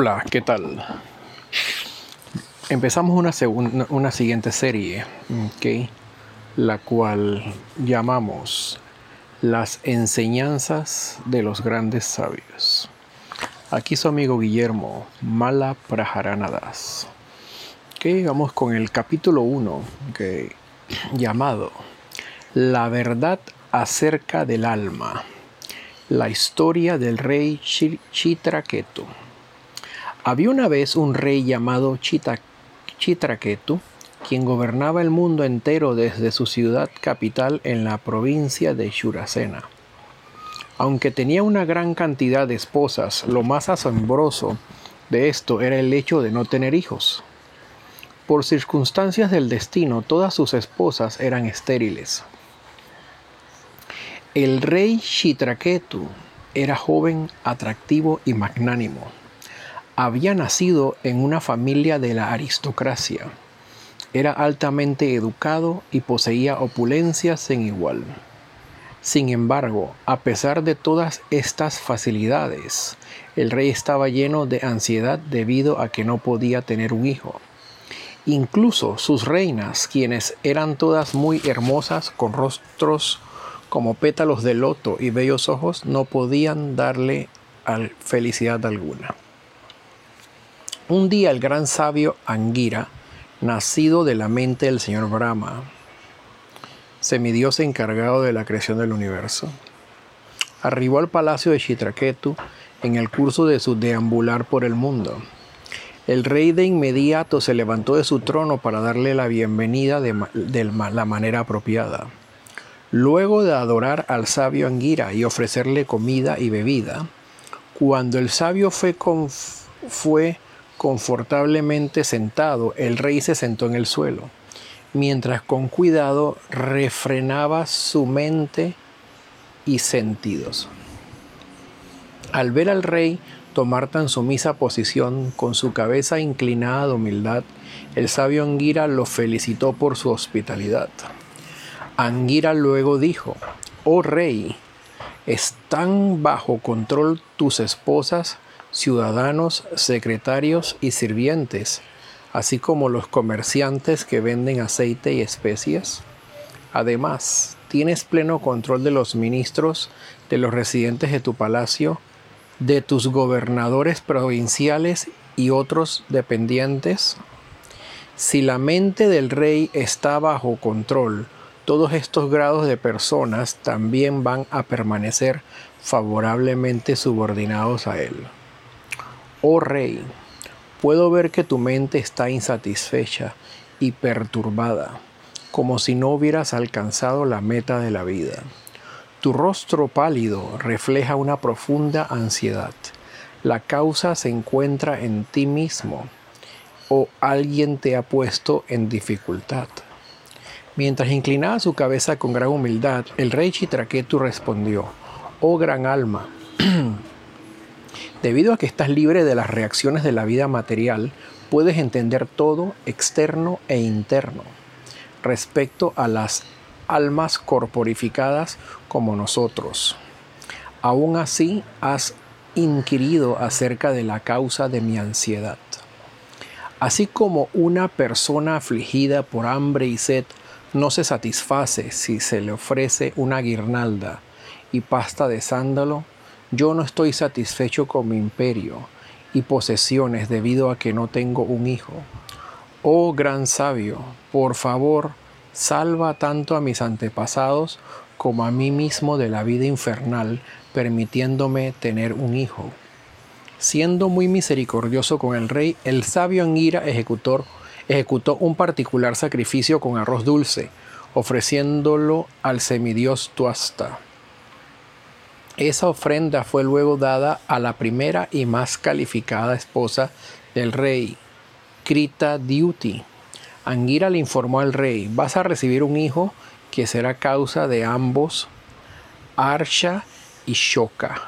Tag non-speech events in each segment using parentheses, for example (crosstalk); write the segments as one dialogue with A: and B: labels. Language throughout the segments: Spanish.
A: Hola, ¿qué tal? Empezamos una, segunda, una siguiente serie, la cual llamamos Las enseñanzas de los grandes sabios. Aquí su amigo Guillermo Mala Prajaranadas. Okay, vamos con el capítulo 1, okay, llamado La verdad acerca del alma. La historia del rey Chitraketu. Había una vez un rey llamado Chitraketu, quien gobernaba el mundo entero desde su ciudad capital en la provincia de Shurasena. Aunque tenía una gran cantidad de esposas, lo más asombroso de esto era el hecho de no tener hijos. Por circunstancias del destino, todas sus esposas eran estériles. El rey Chitraketu era joven, atractivo y magnánimo había nacido en una familia de la aristocracia. Era altamente educado y poseía opulencias sin igual. Sin embargo, a pesar de todas estas facilidades, el rey estaba lleno de ansiedad debido a que no podía tener un hijo. Incluso sus reinas, quienes eran todas muy hermosas, con rostros como pétalos de loto y bellos ojos, no podían darle felicidad alguna. Un día el gran sabio Angira, nacido de la mente del señor Brahma, semidios encargado de la creación del universo, arribó al palacio de Chitraketu en el curso de su deambular por el mundo. El rey de inmediato se levantó de su trono para darle la bienvenida de, la manera apropiada. Luego de adorar al sabio Angira y ofrecerle comida y bebida, cuando el sabio fue, fue Confortablemente sentado, el rey se sentó en el suelo, mientras con cuidado refrenaba su mente y sentidos. Al ver al rey tomar tan sumisa posición, con su cabeza inclinada de humildad, el sabio Anguira lo felicitó por su hospitalidad. Anguira luego dijo, Oh rey, ¿están bajo control tus esposas ciudadanos, secretarios y sirvientes, así como los comerciantes que venden aceite y especias. Además, tienes pleno control de los ministros, de los residentes de tu palacio, de tus gobernadores provinciales y otros dependientes. Si la mente del rey está bajo control, todos estos grados de personas también van a permanecer favorablemente subordinados a él. Oh Rey, puedo ver que tu mente está insatisfecha y perturbada, como si no hubieras alcanzado la meta de la vida. Tu rostro pálido refleja una profunda ansiedad. La causa se encuentra en ti mismo o alguien te ha puesto en dificultad. Mientras inclinaba su cabeza con gran humildad, el rey Chitraketu respondió, Oh gran alma, (clears throat) Debido a que estás libre de las reacciones de la vida material, puedes entender todo externo e interno respecto a las almas corporificadas como nosotros. Aún así, has inquirido acerca de la causa de mi ansiedad. Así como una persona afligida por hambre y sed no se satisface si se le ofrece una guirnalda y pasta de sándalo, yo no estoy satisfecho con mi imperio y posesiones debido a que no tengo un hijo. Oh gran sabio, por favor, salva tanto a mis antepasados como a mí mismo de la vida infernal, permitiéndome tener un hijo. Siendo muy misericordioso con el rey, el sabio Angira ejecutor, ejecutó un particular sacrificio con arroz dulce, ofreciéndolo al semidios Tuasta. Esa ofrenda fue luego dada a la primera y más calificada esposa del rey, Krita Diuti. Angira le informó al rey, vas a recibir un hijo que será causa de ambos, Arsha y Shoka,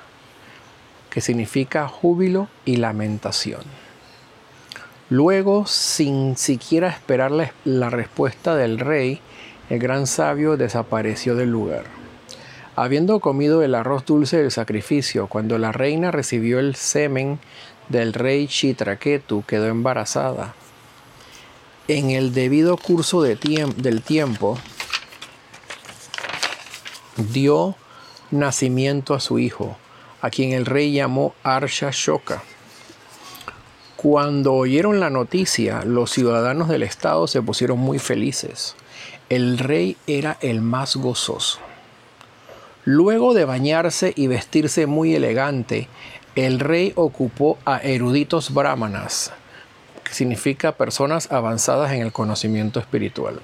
A: que significa júbilo y lamentación. Luego, sin siquiera esperar la, la respuesta del rey, el gran sabio desapareció del lugar. Habiendo comido el arroz dulce del sacrificio, cuando la reina recibió el semen del rey Chitraketu quedó embarazada. En el debido curso de del tiempo, dio nacimiento a su hijo, a quien el rey llamó Arsha Shoka. Cuando oyeron la noticia, los ciudadanos del estado se pusieron muy felices. El rey era el más gozoso. Luego de bañarse y vestirse muy elegante, el rey ocupó a eruditos brahmanas, que significa personas avanzadas en el conocimiento espiritual,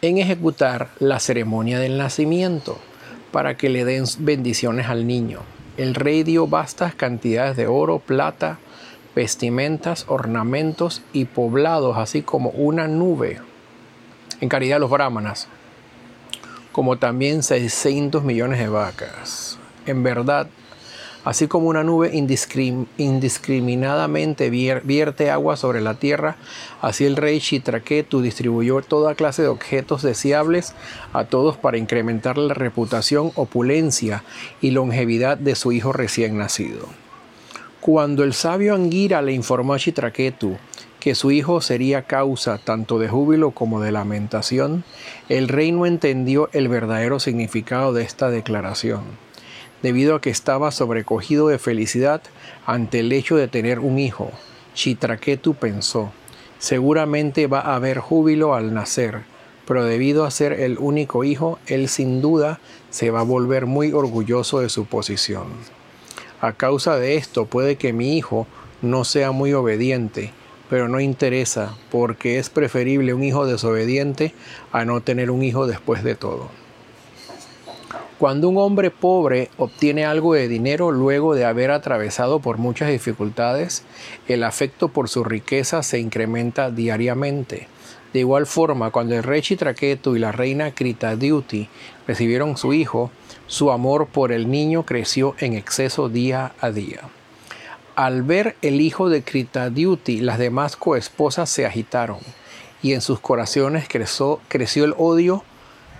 A: en ejecutar la ceremonia del nacimiento para que le den bendiciones al niño. El rey dio vastas cantidades de oro, plata, vestimentas, ornamentos y poblados, así como una nube, en caridad de los brahmanas, como también 600 millones de vacas. En verdad, así como una nube indiscriminadamente vierte agua sobre la tierra, así el rey Chitraketu distribuyó toda clase de objetos deseables a todos para incrementar la reputación, opulencia y longevidad de su hijo recién nacido. Cuando el sabio Angira le informó a Chitraketu que su hijo sería causa tanto de júbilo como de lamentación, el rey no entendió el verdadero significado de esta declaración, debido a que estaba sobrecogido de felicidad ante el hecho de tener un hijo. Chitraketu pensó, seguramente va a haber júbilo al nacer, pero debido a ser el único hijo, él sin duda se va a volver muy orgulloso de su posición. A causa de esto puede que mi hijo no sea muy obediente, pero no interesa porque es preferible un hijo desobediente a no tener un hijo después de todo. Cuando un hombre pobre obtiene algo de dinero luego de haber atravesado por muchas dificultades, el afecto por su riqueza se incrementa diariamente. De igual forma, cuando el rey Chitraketu y la reina Kritadiuti recibieron su hijo, su amor por el niño creció en exceso día a día. Al ver el hijo de Kritadiuti, las demás coesposas se agitaron y en sus corazones creció, el odio,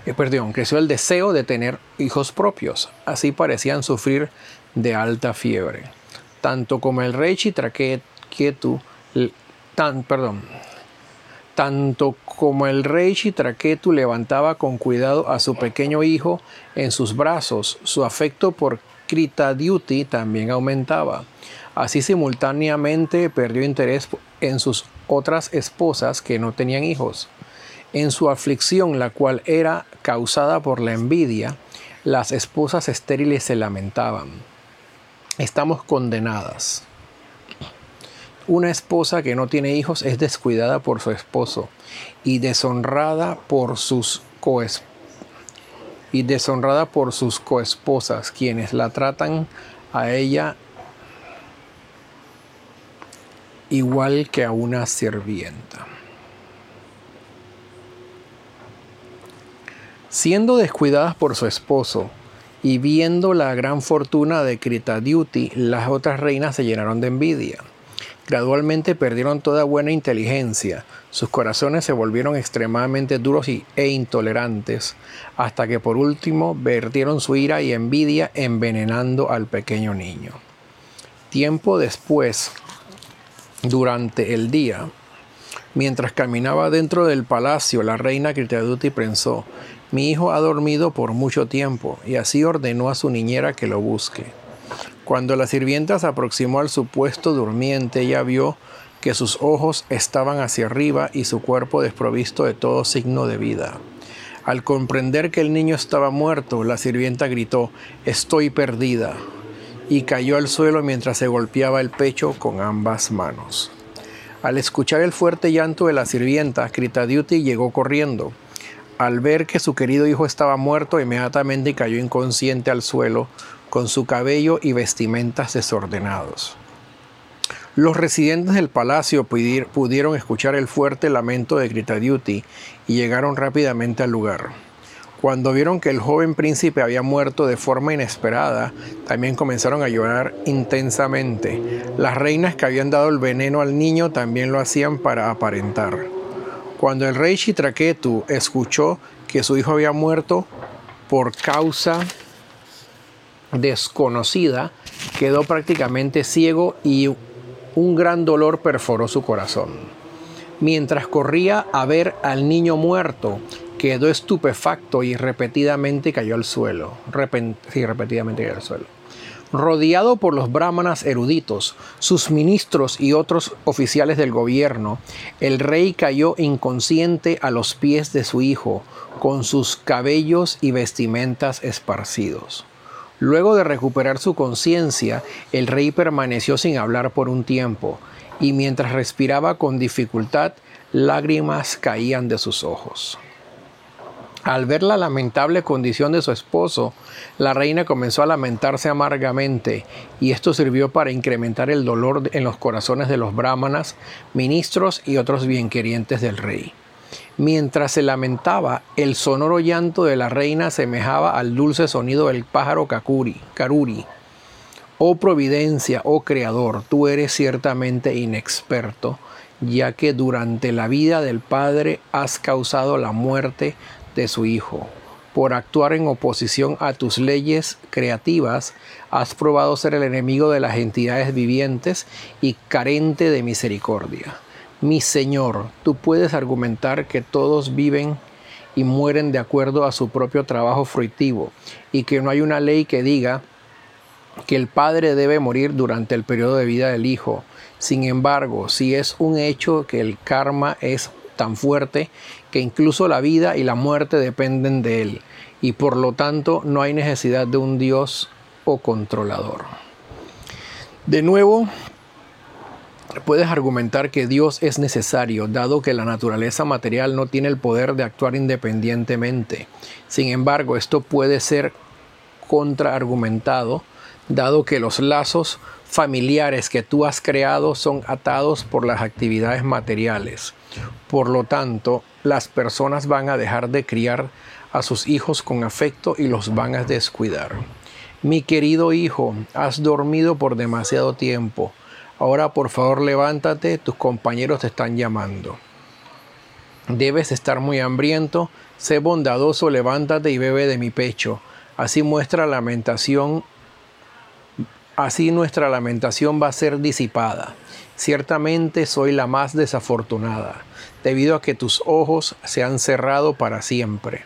A: eh, perdón, creció el deseo de tener hijos propios. Así parecían sufrir de alta fiebre. Tanto como el rey Chitraketu, tan, perdón, tanto como el rey levantaba con cuidado a su pequeño hijo en sus brazos, su afecto por Kritadiuti también aumentaba. Así simultáneamente perdió interés en sus otras esposas que no tenían hijos. En su aflicción, la cual era causada por la envidia, las esposas estériles se lamentaban. Estamos condenadas. Una esposa que no tiene hijos es descuidada por su esposo y deshonrada por sus y deshonrada por sus coesposas, quienes la tratan a ella igual que a una sirvienta. Siendo descuidadas por su esposo y viendo la gran fortuna de Kritadiuti, las otras reinas se llenaron de envidia. Gradualmente perdieron toda buena inteligencia, sus corazones se volvieron extremadamente duros e intolerantes, hasta que por último vertieron su ira y envidia envenenando al pequeño niño. Tiempo después, durante el día, mientras caminaba dentro del palacio, la reina Kritaduti pensó, mi hijo ha dormido por mucho tiempo, y así ordenó a su niñera que lo busque. Cuando la sirvienta se aproximó al supuesto durmiente, ella vio que sus ojos estaban hacia arriba y su cuerpo desprovisto de todo signo de vida. Al comprender que el niño estaba muerto, la sirvienta gritó, Estoy perdida y cayó al suelo mientras se golpeaba el pecho con ambas manos. Al escuchar el fuerte llanto de la sirvienta, Kritadiuti llegó corriendo. Al ver que su querido hijo estaba muerto, inmediatamente cayó inconsciente al suelo, con su cabello y vestimentas desordenados. Los residentes del palacio pudieron escuchar el fuerte lamento de Kritadiuti y llegaron rápidamente al lugar. Cuando vieron que el joven príncipe había muerto de forma inesperada, también comenzaron a llorar intensamente. Las reinas que habían dado el veneno al niño también lo hacían para aparentar. Cuando el rey Chitraketu escuchó que su hijo había muerto por causa desconocida, quedó prácticamente ciego y un gran dolor perforó su corazón. Mientras corría a ver al niño muerto, quedó estupefacto y repetidamente cayó al suelo. repetidamente cayó al suelo. Rodeado por los brahmanas eruditos, sus ministros y otros oficiales del gobierno, el rey cayó inconsciente a los pies de su hijo, con sus cabellos y vestimentas esparcidos. Luego de recuperar su conciencia, el rey permaneció sin hablar por un tiempo, y mientras respiraba con dificultad, lágrimas caían de sus ojos. Al ver la lamentable condición de su esposo, la reina comenzó a lamentarse amargamente, y esto sirvió para incrementar el dolor en los corazones de los brahmanas, ministros y otros bienquerientes del rey. Mientras se lamentaba, el sonoro llanto de la reina semejaba al dulce sonido del pájaro kakuri, karuri. Oh providencia, oh creador, tú eres ciertamente inexperto, ya que durante la vida del Padre has causado la muerte de su Hijo. Por actuar en oposición a tus leyes creativas, has probado ser el enemigo de las entidades vivientes y carente de misericordia. Mi Señor, tú puedes argumentar que todos viven y mueren de acuerdo a su propio trabajo fruitivo y que no hay una ley que diga que el padre debe morir durante el periodo de vida del hijo. Sin embargo, si es un hecho que el karma es tan fuerte que incluso la vida y la muerte dependen de él, y por lo tanto no hay necesidad de un Dios o controlador. De nuevo, puedes argumentar que Dios es necesario, dado que la naturaleza material no tiene el poder de actuar independientemente. Sin embargo, esto puede ser contraargumentado, dado que los lazos familiares que tú has creado son atados por las actividades materiales. Por lo tanto, las personas van a dejar de criar a sus hijos con afecto y los van a descuidar. Mi querido hijo, has dormido por demasiado tiempo. Ahora por favor levántate, tus compañeros te están llamando. Debes estar muy hambriento, sé bondadoso, levántate y bebe de mi pecho. Así muestra lamentación, así nuestra lamentación va a ser disipada. Ciertamente soy la más desafortunada, debido a que tus ojos se han cerrado para siempre.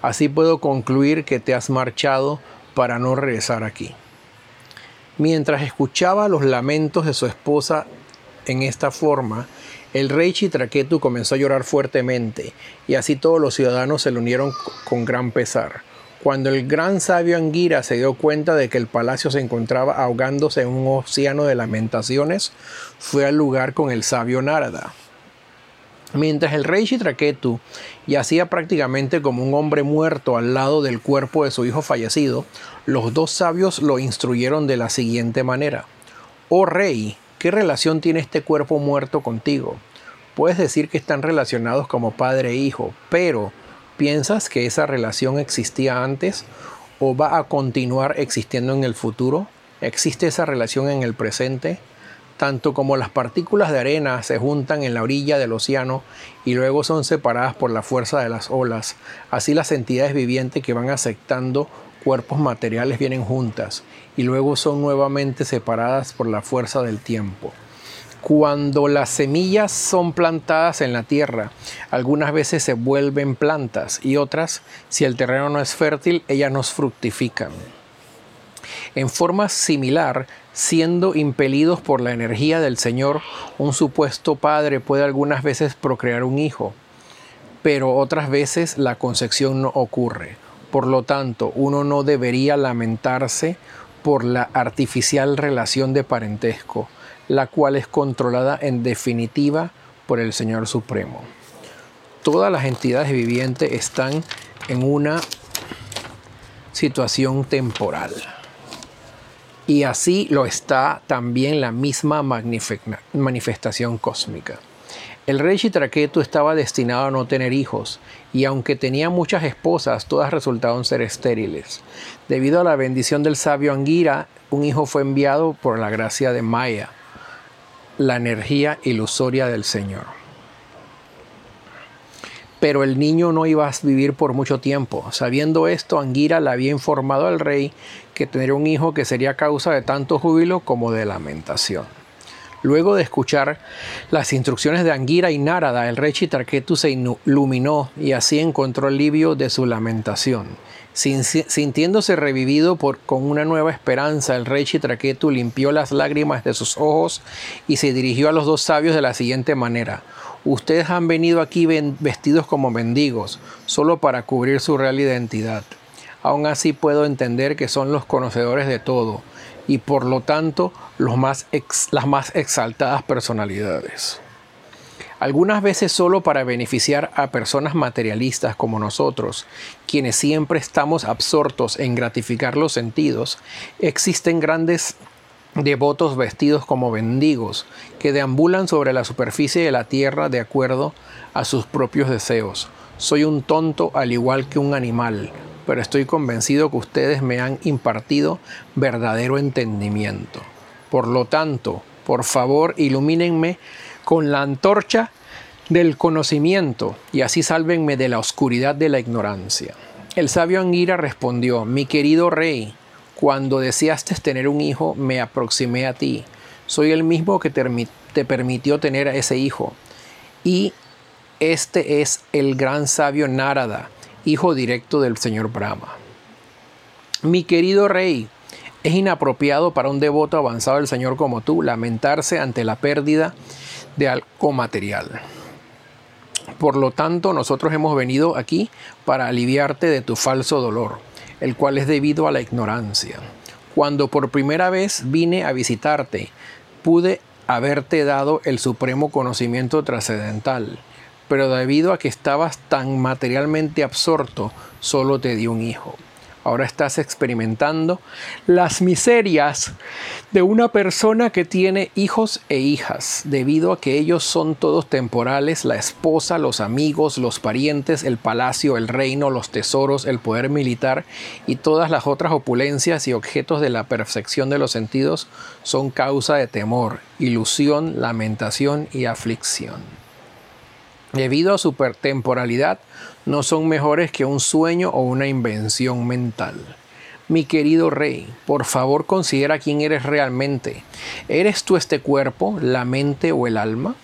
A: Así puedo concluir que te has marchado para no regresar aquí. Mientras escuchaba los lamentos de su esposa en esta forma, el rey Chitraketu comenzó a llorar fuertemente, y así todos los ciudadanos se le unieron con gran pesar. Cuando el gran sabio Anguira se dio cuenta de que el palacio se encontraba ahogándose en un océano de lamentaciones, fue al lugar con el sabio Narada. Mientras el rey Chitraketu yacía prácticamente como un hombre muerto al lado del cuerpo de su hijo fallecido, los dos sabios lo instruyeron de la siguiente manera. Oh rey, ¿qué relación tiene este cuerpo muerto contigo? Puedes decir que están relacionados como padre e hijo, pero ¿Piensas que esa relación existía antes o va a continuar existiendo en el futuro? ¿Existe esa relación en el presente? Tanto como las partículas de arena se juntan en la orilla del océano y luego son separadas por la fuerza de las olas, así las entidades vivientes que van aceptando cuerpos materiales vienen juntas y luego son nuevamente separadas por la fuerza del tiempo. Cuando las semillas son plantadas en la tierra, algunas veces se vuelven plantas y otras, si el terreno no es fértil, ellas nos fructifican. En forma similar, siendo impelidos por la energía del Señor, un supuesto padre puede algunas veces procrear un hijo, pero otras veces la concepción no ocurre. Por lo tanto, uno no debería lamentarse por la artificial relación de parentesco la cual es controlada en definitiva por el Señor Supremo. Todas las entidades vivientes están en una situación temporal. Y así lo está también la misma manifestación cósmica. El rey Chitraketu estaba destinado a no tener hijos, y aunque tenía muchas esposas, todas resultaron ser estériles. Debido a la bendición del sabio Angira, un hijo fue enviado por la gracia de Maya, la energía ilusoria del Señor. Pero el niño no iba a vivir por mucho tiempo. Sabiendo esto, Anguira le había informado al rey que tendría un hijo que sería causa de tanto júbilo como de lamentación. Luego de escuchar las instrucciones de Angira y Narada, el rey Chitraketu se iluminó y así encontró alivio de su lamentación. Sintiéndose revivido por, con una nueva esperanza, el rey Chitraketu limpió las lágrimas de sus ojos y se dirigió a los dos sabios de la siguiente manera. Ustedes han venido aquí vestidos como mendigos, solo para cubrir su real identidad. Aún así puedo entender que son los conocedores de todo y por lo tanto las más exaltadas personalidades. Algunas veces solo para beneficiar a personas materialistas como nosotros, quienes siempre estamos absortos en gratificar los sentidos, existen grandes devotos vestidos como mendigos que deambulan sobre la superficie de la tierra de acuerdo a sus propios deseos. Soy un tonto al igual que un animal, pero estoy convencido que ustedes me han impartido verdadero entendimiento. Por lo tanto, por favor, ilumínenme con la antorcha del conocimiento y así sálvenme de la oscuridad de la ignorancia. El sabio Angira respondió, mi querido rey, cuando deseaste tener un hijo, me aproximé a ti. Soy el mismo que te permitió tener a ese hijo. Y este es el gran sabio Narada, hijo directo del señor Brahma. Mi querido rey, es inapropiado para un devoto avanzado del Señor como tú lamentarse ante la pérdida de algo material. Por lo tanto, nosotros hemos venido aquí para aliviarte de tu falso dolor, el cual es debido a la ignorancia. Cuando por primera vez vine a visitarte, pude haberte dado el supremo conocimiento trascendental, pero debido a que estabas tan materialmente absorto, solo te di un hijo. Ahora estás experimentando las miserias de una persona que tiene hijos e hijas, debido a que ellos son todos temporales, la esposa, los amigos, los parientes, el palacio, el reino, los tesoros, el poder militar y todas las otras opulencias y objetos de la perfección de los sentidos son causa de temor, ilusión, lamentación y aflicción. Debido a su temporalidad, no son mejores que un sueño o una invención mental. Mi querido rey, por favor considera quién eres realmente. ¿Eres tú este cuerpo, la mente o el alma?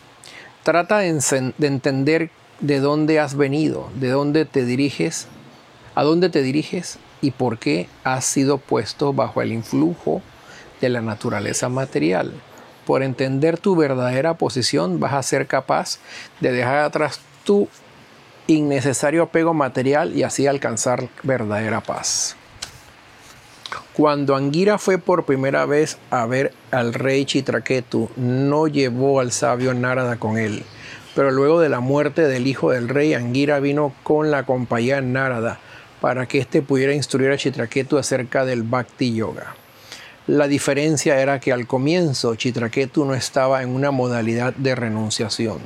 A: Trata de, de entender de dónde has venido, de dónde te diriges, a dónde te diriges y por qué has sido puesto bajo el influjo de la naturaleza material. Por entender tu verdadera posición vas a ser capaz de dejar atrás tu innecesario apego material y así alcanzar verdadera paz. Cuando Angira fue por primera vez a ver al rey Chitraketu, no llevó al sabio Narada con él. Pero luego de la muerte del hijo del rey, Angira vino con la compañía Narada para que éste pudiera instruir a Chitraketu acerca del Bhakti Yoga. La diferencia era que al comienzo Chitraketu no estaba en una modalidad de renunciación.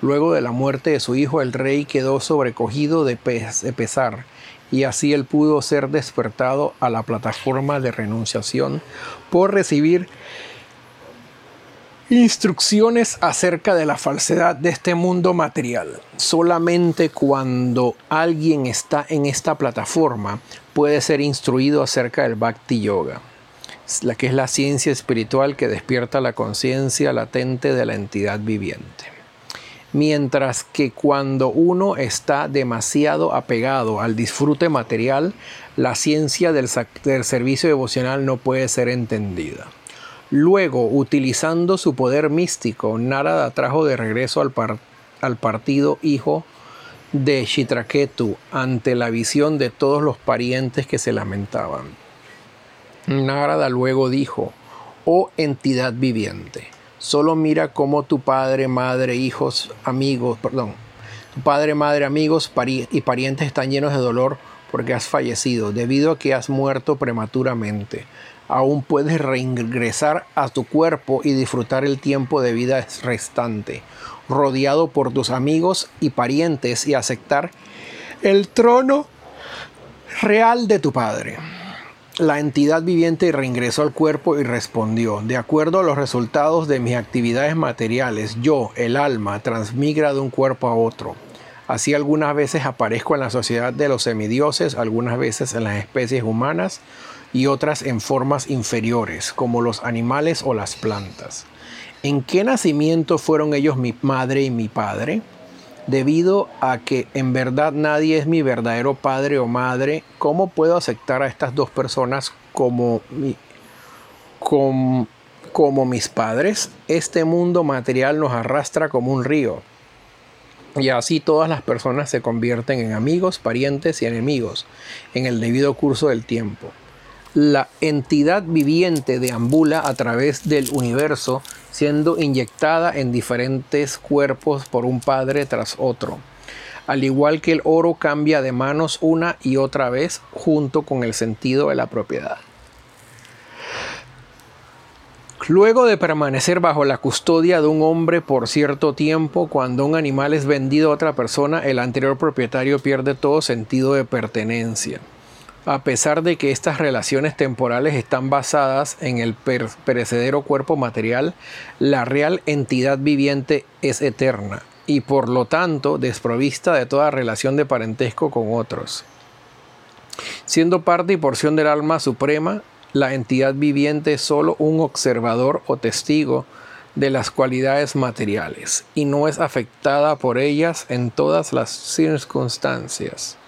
A: Luego de la muerte de su hijo, el rey quedó sobrecogido de, pesar y así él pudo ser despertado a la plataforma de renunciación por recibir instrucciones acerca de la falsedad de este mundo material. Solamente cuando alguien está en esta plataforma puede ser instruido acerca del Bhakti Yoga la que es la ciencia espiritual que despierta la conciencia latente de la entidad viviente. Mientras que cuando uno está demasiado apegado al disfrute material, la ciencia del, servicio devocional no puede ser entendida. Luego, utilizando su poder místico, Narada trajo de regreso al, al partido hijo de Chitraketu ante la visión de todos los parientes que se lamentaban. Narada luego dijo, oh entidad viviente, solo mira cómo tu padre, madre, hijos, amigos, perdón, tu padre, madre, amigos y parientes están llenos de dolor porque has fallecido, debido a que has muerto prematuramente. Aún puedes reingresar a tu cuerpo y disfrutar el tiempo de vida restante, rodeado por tus amigos y parientes y aceptar el trono real de tu padre. La entidad viviente reingresó al cuerpo y respondió, de acuerdo a los resultados de mis actividades materiales, yo, el alma, transmigra de un cuerpo a otro. Así algunas veces aparezco en la sociedad de los semidioses, algunas veces en las especies humanas y otras en formas inferiores, como los animales o las plantas. ¿En qué nacimiento fueron ellos mi madre y mi padre? Debido a que en verdad nadie es mi verdadero padre o madre, ¿cómo puedo aceptar a estas dos personas como, como, como mis padres? Este mundo material nos arrastra como un río. Y así todas las personas se convierten en amigos, parientes y enemigos en el debido curso del tiempo. La entidad viviente deambula a través del universo siendo inyectada en diferentes cuerpos por un padre tras otro. Al igual que el oro cambia de manos una y otra vez junto con el sentido de la propiedad. Luego de permanecer bajo la custodia de un hombre por cierto tiempo, cuando un animal es vendido a otra persona, el anterior propietario pierde todo sentido de pertenencia. A pesar de que estas relaciones temporales están basadas en el perecedero cuerpo material, la real entidad viviente es eterna y por lo tanto desprovista de toda relación de parentesco con otros. Siendo parte y porción del alma suprema, la entidad viviente es solo un observador o testigo de las cualidades materiales y no es afectada por ellas en todas las circunstancias.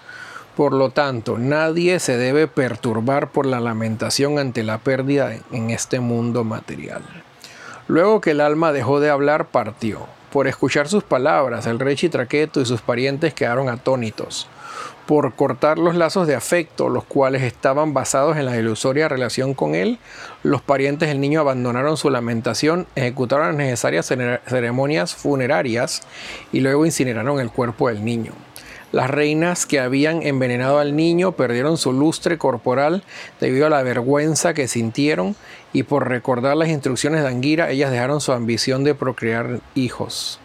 A: Por lo tanto, nadie se debe perturbar por la lamentación ante la pérdida en este mundo material. Luego que el alma dejó de hablar, partió. Por escuchar sus palabras, el rey Chitraqueto y sus parientes quedaron atónitos. Por cortar los lazos de afecto, los cuales estaban basados en la ilusoria relación con él, los parientes del niño abandonaron su lamentación, ejecutaron las necesarias ceremonias funerarias y luego incineraron el cuerpo del niño. Las reinas que habían envenenado al niño perdieron su lustre corporal debido a la vergüenza que sintieron y por recordar las instrucciones de Angira ellas dejaron su ambición de procrear hijos.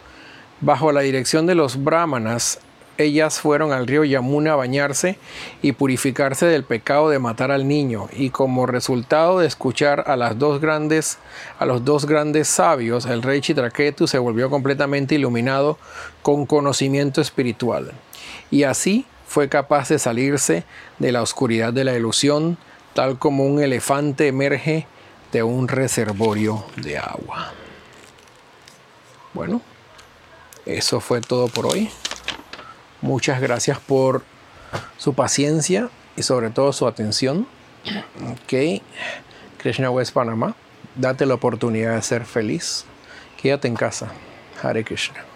A: Bajo la dirección de los brahmanas, ellas fueron al río Yamuna a bañarse y purificarse del pecado de matar al niño, y como resultado de escuchar a las dos grandes a los dos grandes sabios, el rey Chitraketu se volvió completamente iluminado con conocimiento espiritual y así fue capaz de salirse de la oscuridad de la ilusión, tal como un elefante emerge de un reservorio de agua. Bueno, eso fue todo por hoy. Muchas gracias por su paciencia y sobre todo su atención. Ok, Krishna West Panamá, date la oportunidad de ser feliz. Quédate en casa. Hare Krishna.